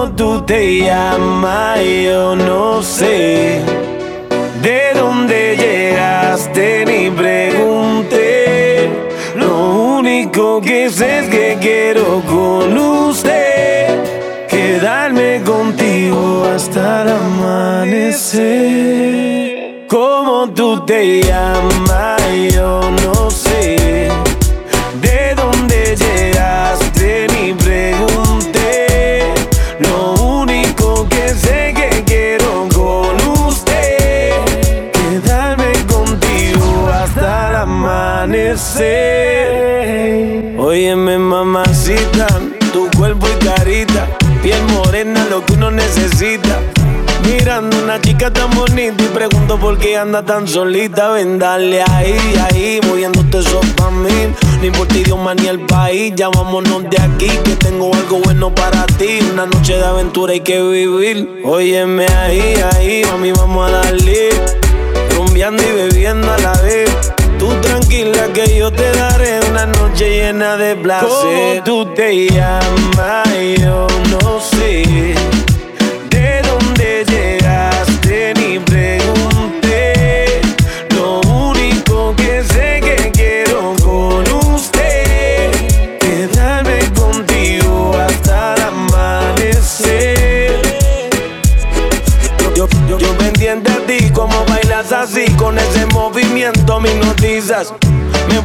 ¿Cómo tú te llamas? Yo no sé. ¿De dónde llegaste? Ni pregunté. Lo único que sé es que quiero con usted quedarme contigo hasta el amanecer. ¿Cómo tú te llamas? Una chica tan bonita y pregunto por qué anda tan solita. Ven, dale ahí, ahí, moviéndote eso pa' mí. Ti, Dios más ni el país. Ya de aquí, que tengo algo bueno para ti. Una noche de aventura hay que vivir. Óyeme ahí, ahí, mami, vamos a darle. Rumbeando y bebiendo a la vez. Tú tranquila que yo te daré una noche llena de placer. ¿Cómo tú te llamas?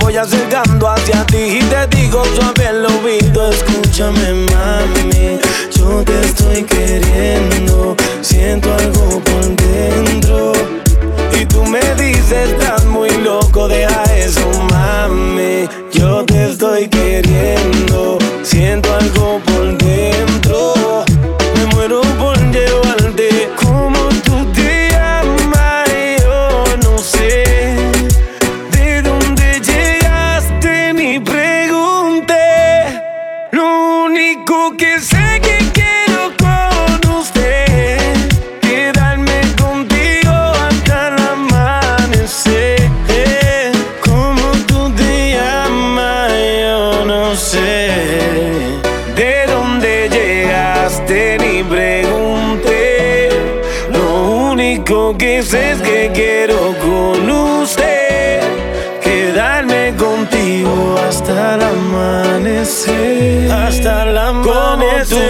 Voy acercando hacia ti y te digo suave el oído, escúchame mami, yo te estoy queriendo, siento algo por dentro. Y tú me dices, estás muy loco, deja eso mami, yo te estoy queriendo,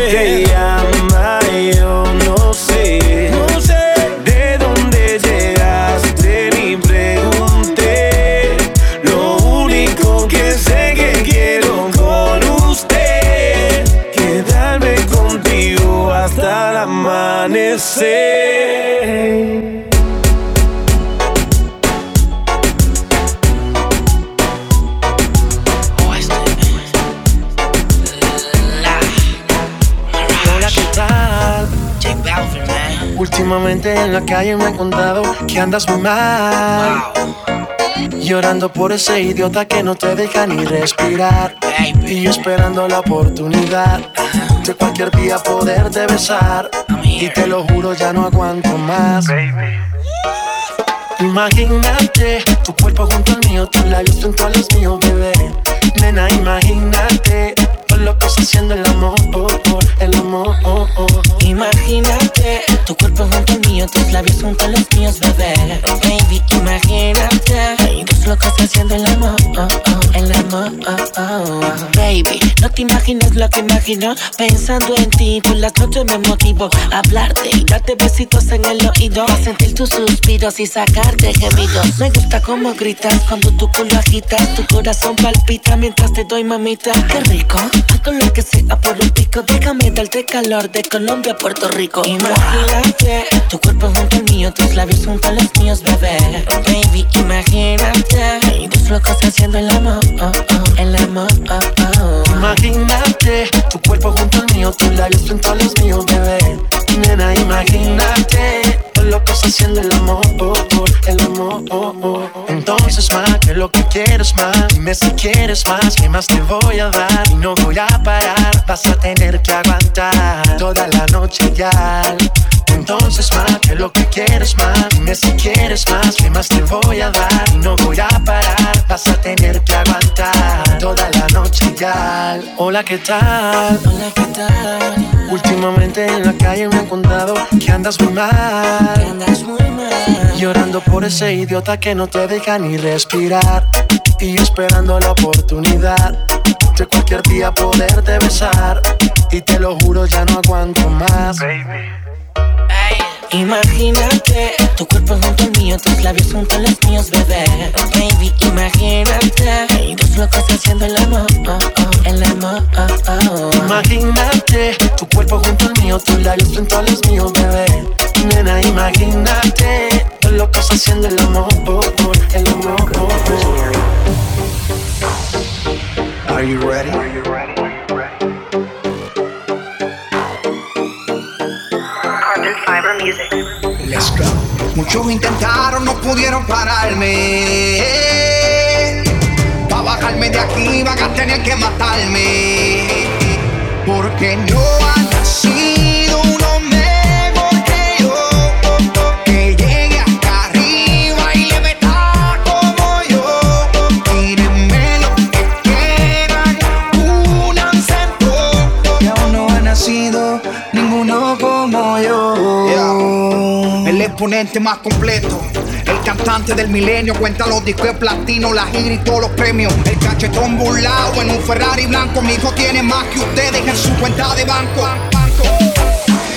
¿Cómo la calle me han contado que andas muy mal. Wow. Llorando por ese idiota que no te deja ni respirar. Baby. Y yo esperando la oportunidad de cualquier día poderte besar. Y te lo juro, ya no aguanto más. Imagínate tu cuerpo junto al mío, tus labios junto a los míos, bebé. Nena, imagínate todo lo que está haciendo el amor, oh, oh, el amor. oh, oh. Imagínate tu cuerpo junto al mío, tus labios junto a los míos, bebé. Baby, imagínate. Dos locos haciendo el amor, el amor. Baby, no te imaginas lo que imagino. Pensando en ti, por las noches me motivo a hablarte y darte besitos en el oído. A sentir tus suspiros y sacarte gemidos. Me gusta cómo gritas cuando tu culo agitas. Tu corazón palpita mientras te doy mamita. Qué rico, hago lo que sea por un pico. Déjame darte calor de Colombia a Puerto Rico. Imagínate tu cuerpo junto al mío, tus labios junto a los míos, bebé. Baby, imagínate. Y dos locos haciendo el amor, oh, oh, el amor, oh, oh. Imagínate tu cuerpo junto al mío, tus labios junto a los míos, bebé. Nena, imagínate lo que está haciendo el amor, el amor. oh, oh. Entonces, más que lo que quieres más, dime si quieres más, ¿qué más te voy a dar? Y no voy a parar, vas a tener que aguantar toda la noche ya. Entonces más que lo que quieres más Dime si quieres más, ¿qué más te voy a dar? Y no voy a parar, vas a tener que aguantar Toda la noche ya Hola, ¿qué tal? Hola, ¿qué tal? Últimamente en la calle me han contado que andas muy mal Andas muy mal Llorando por ese idiota que no te deja ni respirar Y esperando la oportunidad De cualquier día poderte besar Y te lo juro ya no aguanto más Imagínate tu cuerpo junto al mío, tus labios junto a los míos, bebé. Baby, imagínate y dos locos haciendo el amor, oh, oh, el amor. Oh, oh. Imagínate tu cuerpo junto al mío, tus labios junto a los míos, bebé. Nena, imagínate dos locos haciendo el amor, oh, oh, el amor. Oh, oh. Are you ready? Muchos intentaron, no pudieron pararme. Pa' bajarme de aquí van a tener que matarme. Porque no ha nacido uno mejor más completo. El cantante del milenio cuenta los discos de platino, la gira y todos los premios. El cachetón burlado en un Ferrari blanco. Mi hijo tiene más que ustedes en su cuenta de banco.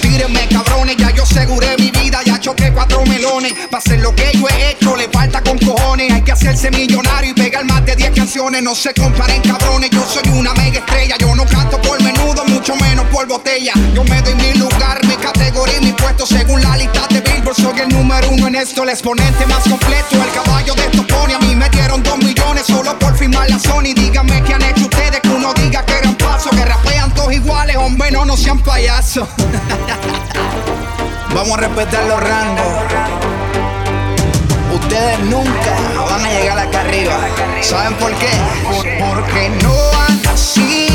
Tírenme cabrones, ya yo aseguré mi vida, ya choqué cuatro melones. Pa' hacer lo que yo he hecho, le falta con cojones. Hay que hacerse millonario y pegar más de 10 canciones. No se comparen cabrones, yo soy una mega estrella. Yo no canto por menudo, mucho menos por botella. Yo me doy mi lugar, mi categoría y mi puesto según la lista de Billboard. Soy el número uno en esto, el exponente más completo. El caballo de estos pone, a mí me dieron dos millones solo por firmar la Sony. Díganme qué han hecho ustedes que uno diga que eran paso, que rapean todos iguales, hombre, no, no sean payasos. Vamos a respetar los rangos. Ustedes nunca van a llegar acá arriba. ¿Saben por qué? Por- porque no han nacido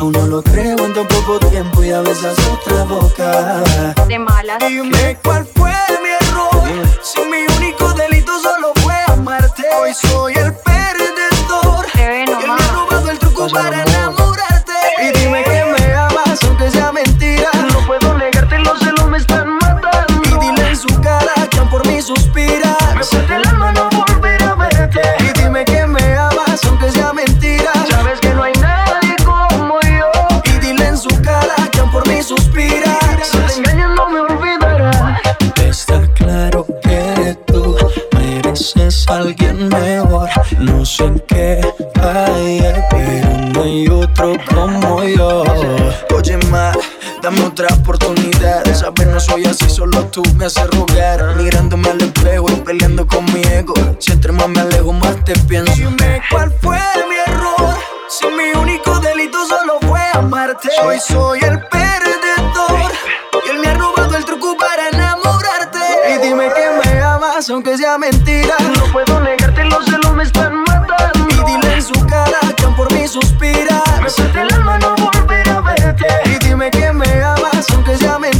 Aún no lo creo en tan poco tiempo y a besas otra boca. De malas. Dime cuál me haces rogar. Mirándome al espejo y peleando con mi ego. Si entre más me alejo, más te pienso. Dime cuál fue mi error. Si mi único delito solo fue amarte. Hoy soy el perdedor. Y él me ha robado el truco para enamorarte. Y dime que me amas, aunque sea mentira. No puedo negarte, los celos me están matando. Y dile en su cara que aún por mí suspira. Me parte el alma no volver a verte. Y dime que me amas, aunque sea mentira.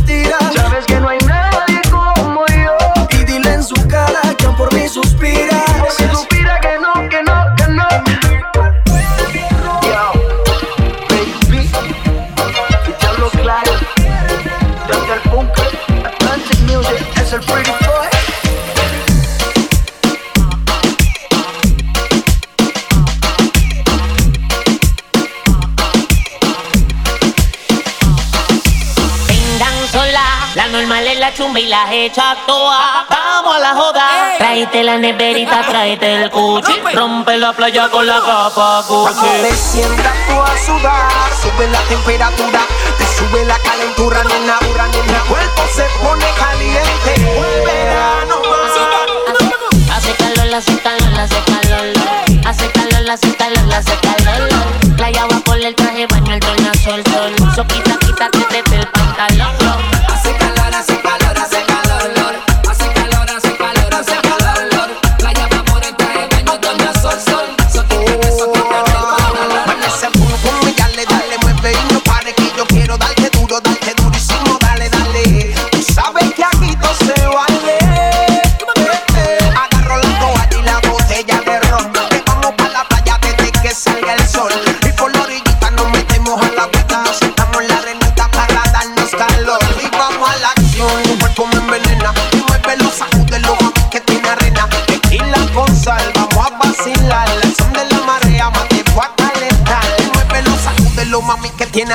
Chumba y la hecha toa. Vamos a la joda. Tráete la neverita, tráete el cuchi. Rompe la playa con la capa Cuando te sientas tú a sudar, sube la temperatura, te sube la calentura, nena, dura, nena. El cuerpo se pone caliente, el verano calor, hace calor, hace calor. Hace calor,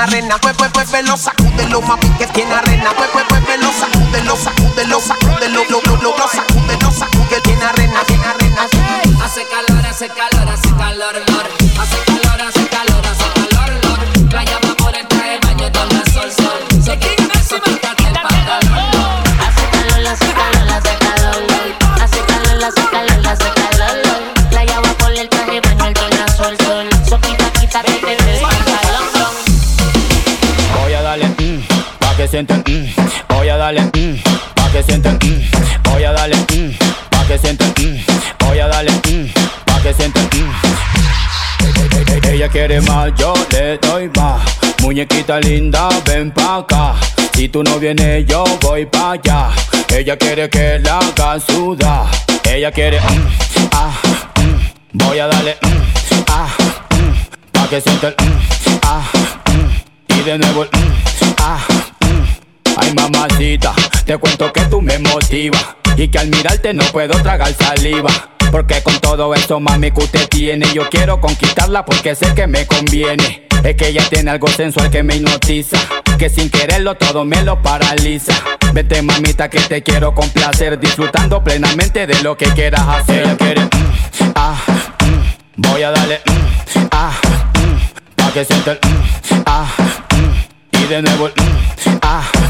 mami, que tiene arena. Mueve, muévelo, sacúdelo, mami, que tiene arena. Mueve, muévelo, sacúdelo, sacúdelo, sacúdelo, lo, lo, lo, lo, sacúdelo, sacúdelo, que tiene arena, tiene arena. Hace calor, hace calor, hace calor, lor. Hace calor, hace calor, hace calor, lor. Playa va por el traje, baño el sol, sol. So quítate, so quítate el pantalón. Hace calor, hace calor, hace calor. Hace calor, hace calor, hace calor. Playa va por el traje, baño el sol, sol. So quita, quítate el Voy a darle, pa' que sienten, mm. Voy a darle, mm, pa' que sienten, mm. Voy a darle, mm, pa' que sienten, Ella quiere más, yo le doy más. Muñequita linda, ven pa' acá. Si tú no vienes, yo voy pa' allá. Ella quiere que la haga sudar. Ella quiere, ah. Voy a darle, ah. Pa' que sienta el, ah. Y de nuevo el. Mamacita, te cuento que tú me motivas Y que al mirarte no puedo tragar saliva Porque con todo eso mami que usted tiene Yo quiero conquistarla porque sé que me conviene Es que ella tiene algo sensual que me hipnotiza Que sin quererlo todo me lo paraliza Vete mamita que te quiero complacer Disfrutando plenamente de lo que quieras hacer Ella quiere, mm, ah, mm. Voy a darle, mm, ah, mm. Pa' que sienta el, mm, ah, mm. Y de nuevo el, ah.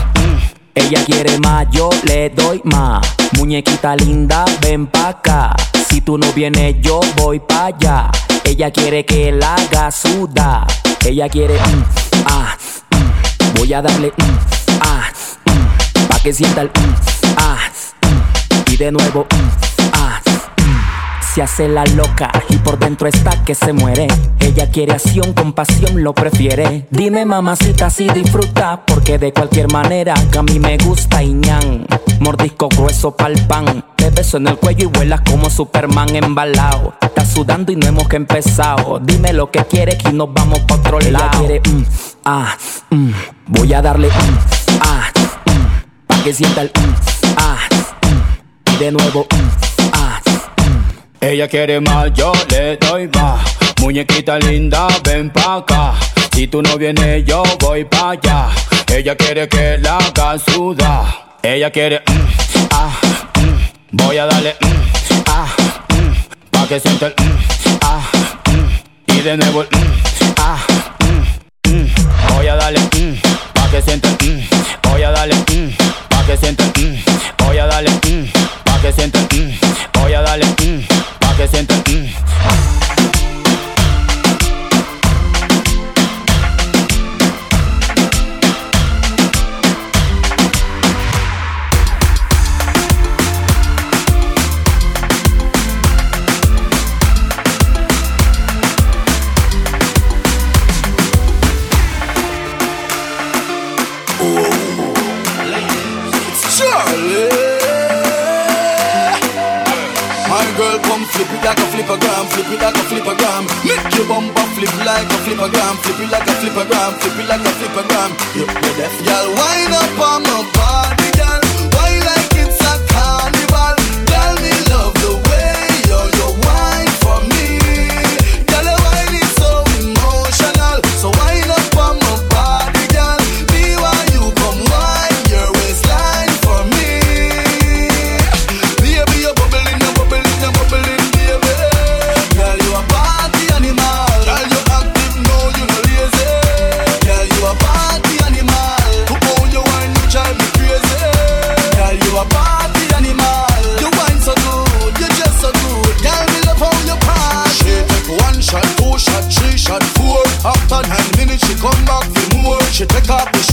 Ella quiere más, yo le doy más. Muñequita linda, ven pa' acá. Si tú no vienes, yo voy pa' allá. Ella quiere que la haga sudar. Ella quiere, mm, ah, mm. voy a darle, mm, ah, mm. pa' que sienta el, mm, ah, mm. y de nuevo. Se hace la loca y por dentro está que se muere. Ella quiere acción, con pasión lo prefiere. Dime mamacita si disfruta, porque de cualquier manera que a mí me gusta y ñan. Mordisco grueso pa'l pan. Te beso en el cuello y vuelas como Superman embalado. Estás sudando y no hemos que empezado. Dime lo que quieres y nos vamos pa' otro lado. Ella quiere, mm, ah, mm. Voy a darle, mm, ah, mm. Pa' que sienta el, mm, ah, mm. De nuevo, mm, Ella quiere más, yo le doy más. Muñequita linda, ven pa' acá. Si tú no vienes, yo voy pa' allá. Ella quiere que la haga sudar. Ella quiere, mm, ah, mm. Voy a darle, mm, ah, mm. Pa' que sienta el, mm, ah. Y de nuevo el, ah. Voy a darle, pa' que sienta el. Voy a darle, pa' que sienta el. Voy a darle, pa' que sienta el. Voy a darle, mm, should take off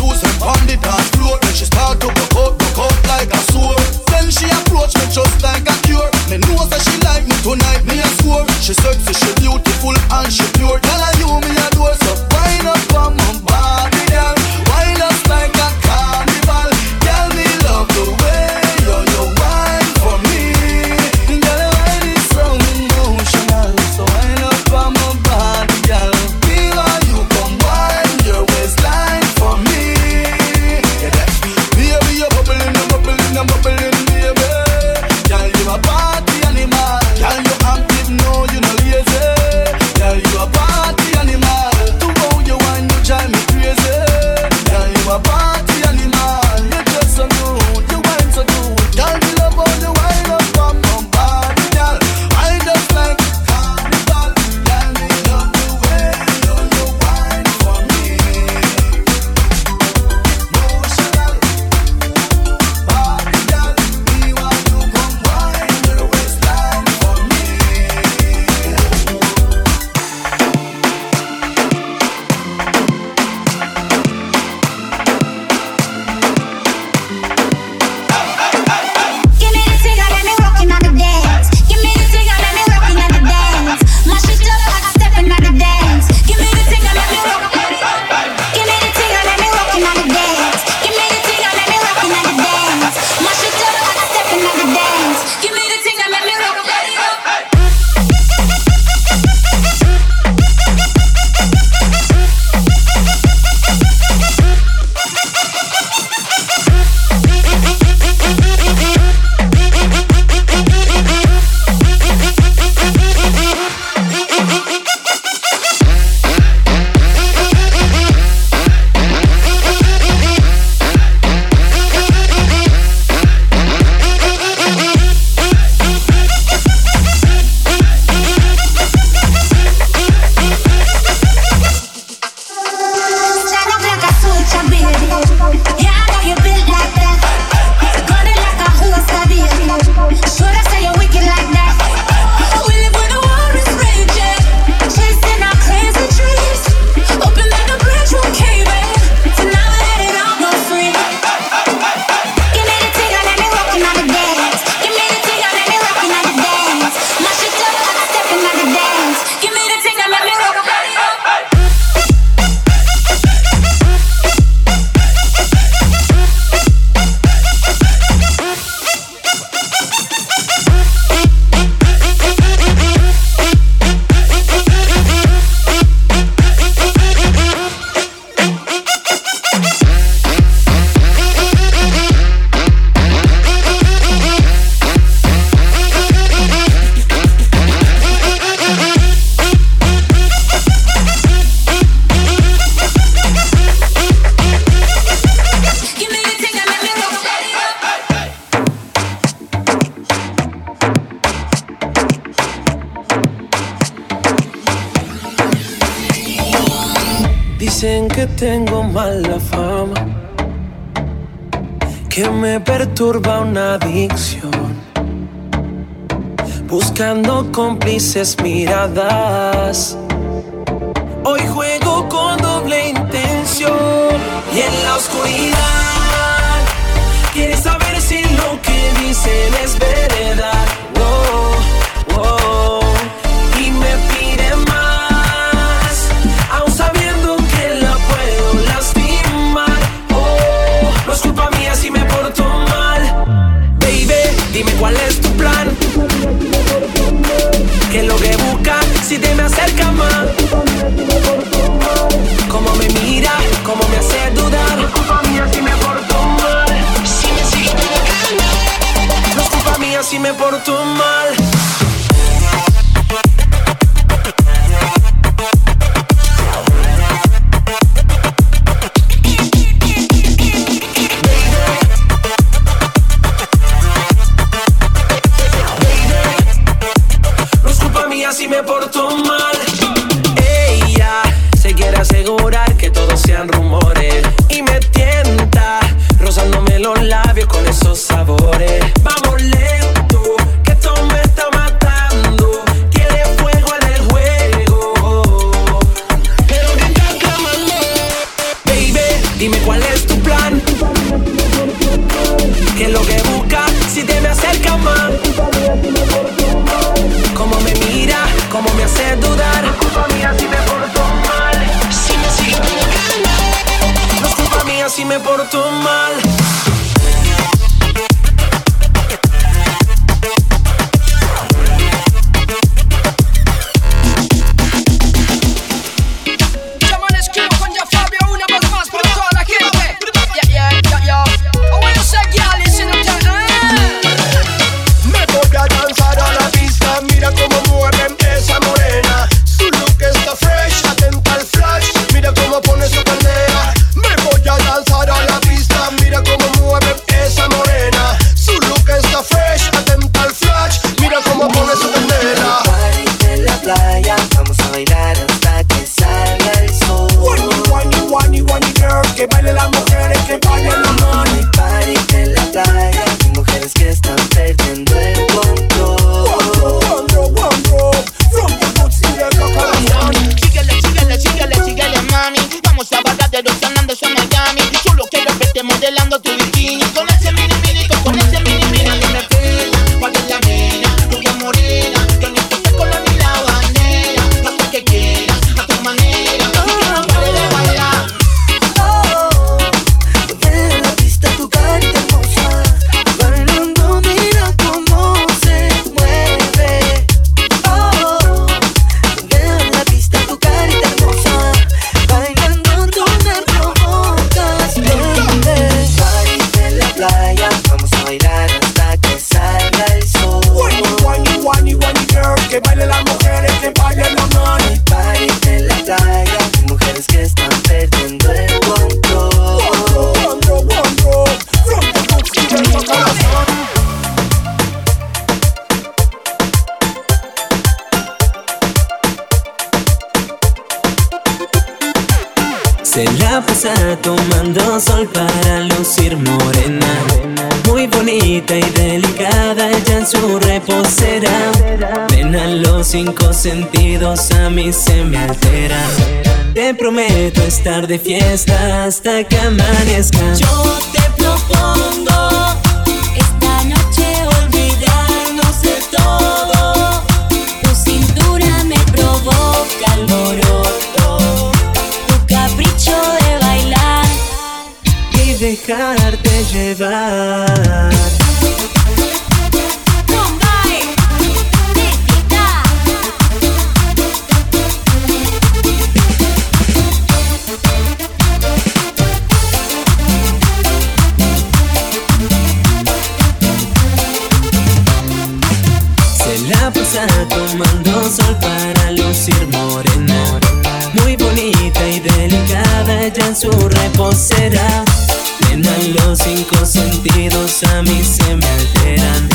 miradas. Hoy juego con doble intención y en la oscuridad. por tu mano. cinco sentidos a mí se me alteran. Te prometo estar de fiesta hasta que amanezca. Yo te propongo esta noche olvidarnos de todo. Tu cintura me provoca alboroto. Tu capricho de bailar y dejarte llevar. su reposera. Nena, los cinco sentidos a mí se me alteran.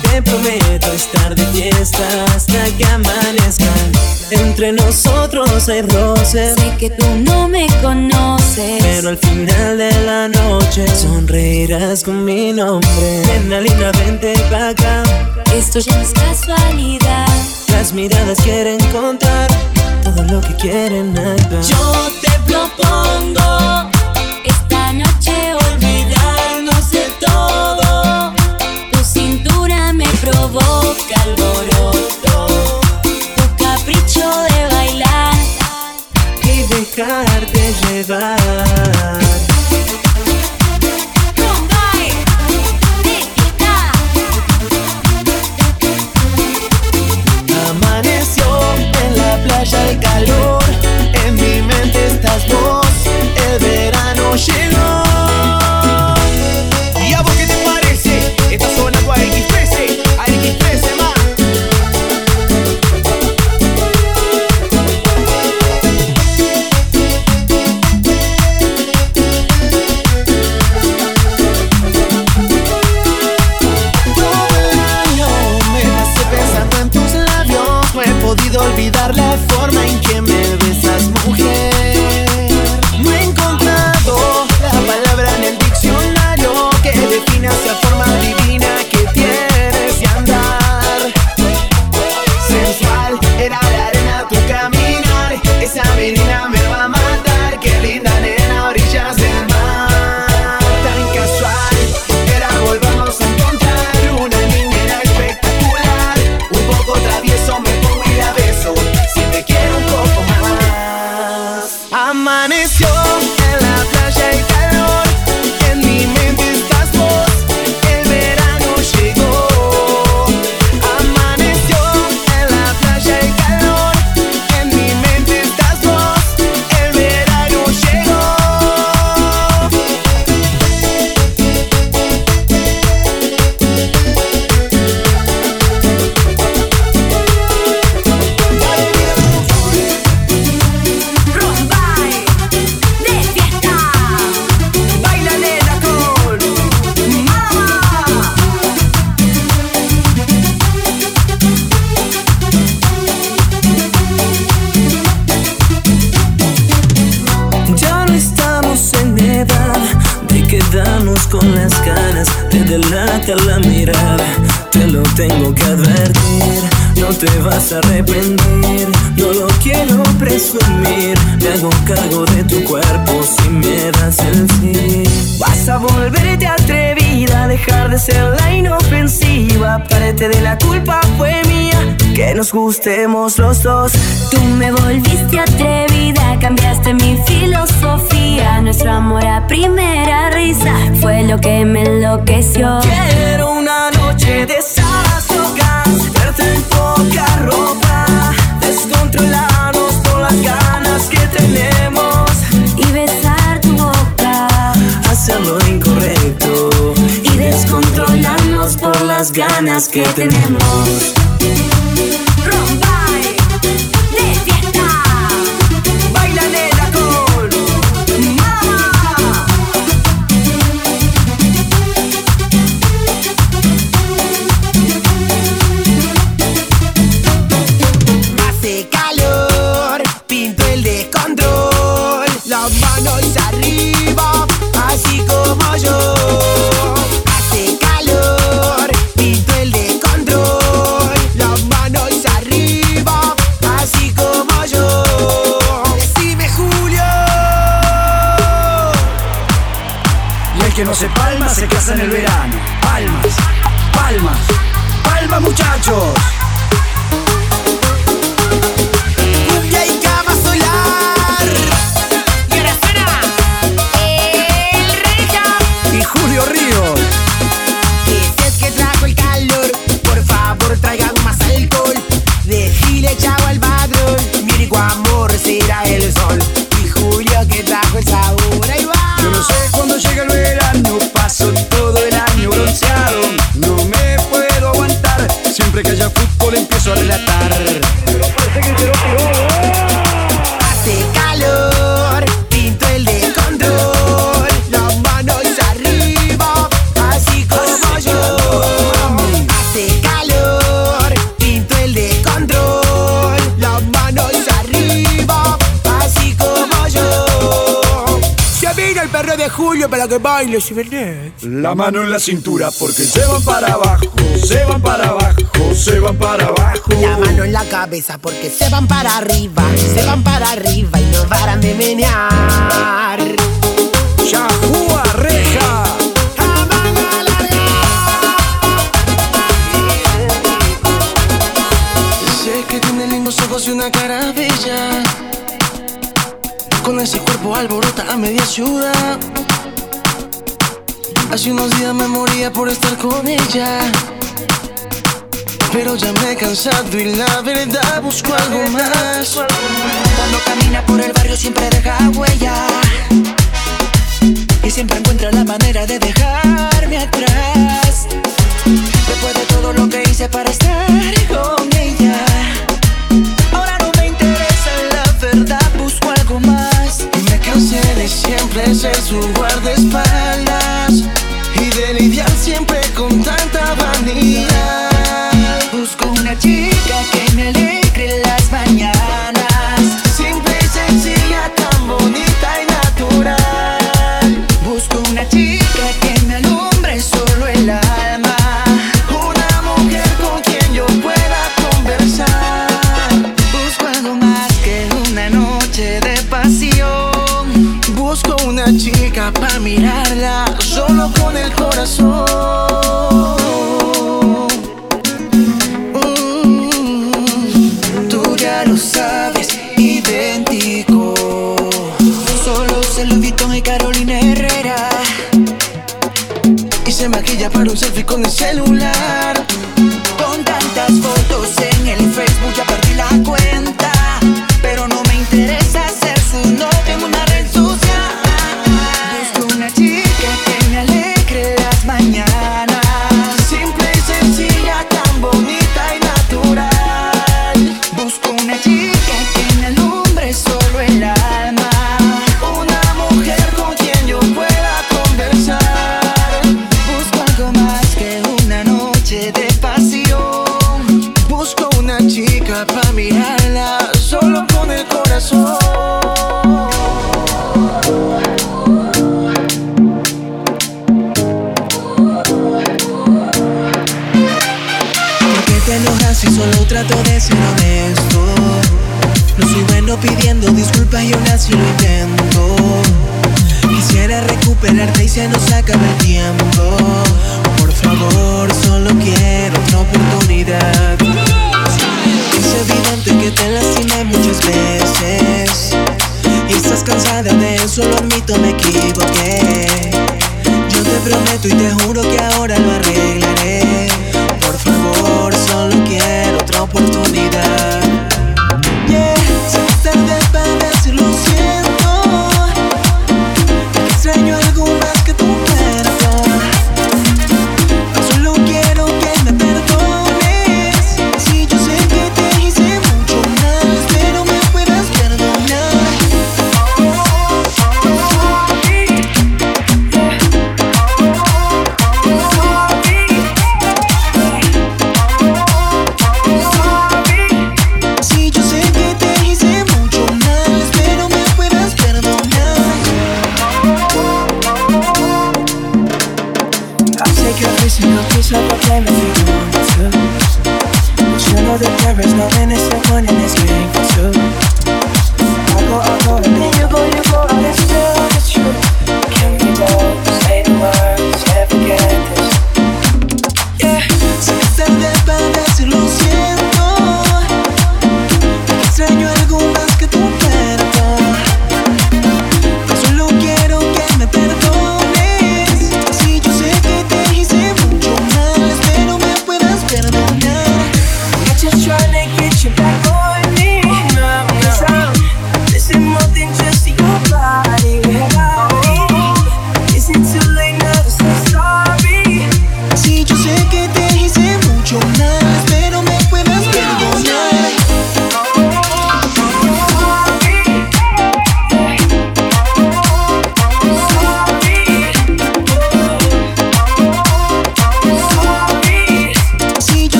Te prometo estar de fiesta hasta que amanezca. Entre nosotros hay roces. Sé que tú no me conoces. Pero al final de la noche sonreirás con mi nombre. Nena, linda, vente pa' acá. Esto ya no es casualidad. Las miradas quieren contar que. Yo te propongo esta noche olvidarnos de todo. Tu cintura me provoca alboroto. Tu capricho de bailar y dejarte llevar. haya el calor, en mi mente estás vos, el verano llegó. Vas a arrepentir. No lo quiero presumir, me hago cargo de tu cuerpo si me das el sí. Vas a volverte atrevida, dejar de ser la inofensiva. Parte de la culpa fue mía, que nos gustemos los dos. Tú me volviste atrevida, cambiaste mi filosofía. Nuestro amor a primera risa fue lo que me enloqueció. Quiero una noche de esas locas, verte en ropa, descontrolarnos por las ganas que tenemos. Y besar tu boca, hacer lo incorrecto. Y descontrolarnos por las ganas que tenemos. Se palma se casa en el verano. Palmas, palmas, palmas muchachos. Que baile, si venés. La mano en la cintura porque se van para abajo, se van para abajo, se van para abajo. La mano en la cabeza porque se van para arriba, se van para arriba y no paran de menear. Yahua reja. Sé que tiene lindos ojos y una cara bella. Con ese cuerpo alborota a media ciudad. Hace unos días me moría por estar con ella. Pero ya me he cansado y la verdad busco algo más. Cuando camina por el barrio siempre deja huella. Y siempre encuentra la manera de dejarme atrás. Después de todo lo que hice para estar con ella. Ahora no me interesa la verdad, busco algo más. Y me cansé de siempre ser su guardaespaldas. Yo trato de ser honesto. No soy bueno pidiendo disculpas y aún así lo intento. Quisiera recuperarte y se nos acaba el tiempo. Por favor, solo quiero otra oportunidad. Es evidente que te lastimé muchas veces. Y estás cansada de eso, lo admito, me equivoqué. Yo te prometo y te juro que ahora lo arreglaré oportunidad. that there is no innocent one in this game.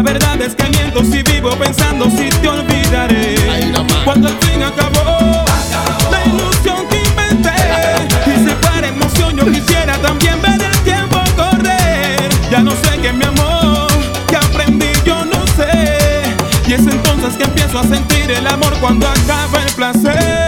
La verdad es que miento si vivo pensando si te olvidaré. Cuando el fin acabó, la ilusión que inventé. Y se para emoción, yo quisiera también ver el tiempo correr. Ya no sé qué mi amor, que aprendí yo no sé. Y es entonces que empiezo a sentir el amor cuando acaba el placer.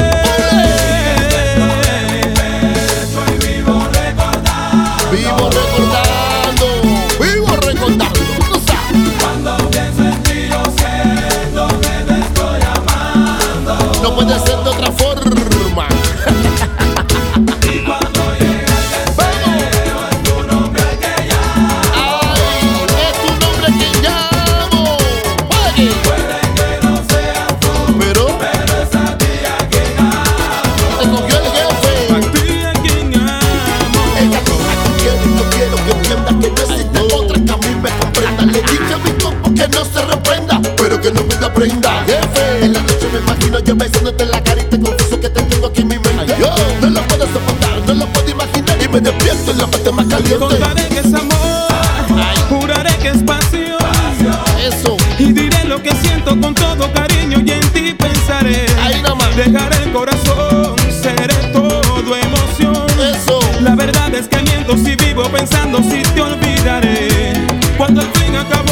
cuando te olvidaré, cuando el fin acabó.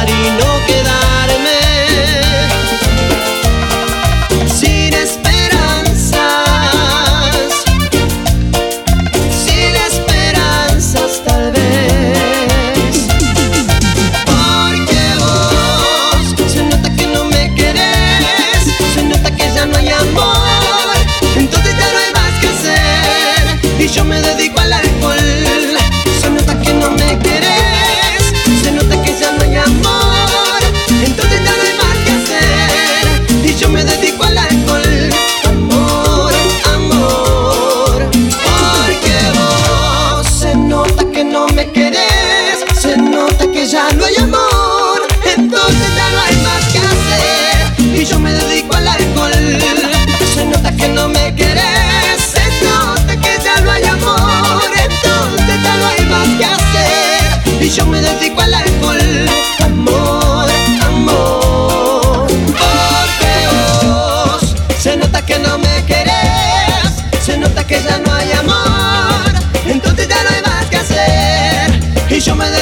yo me dedico yo me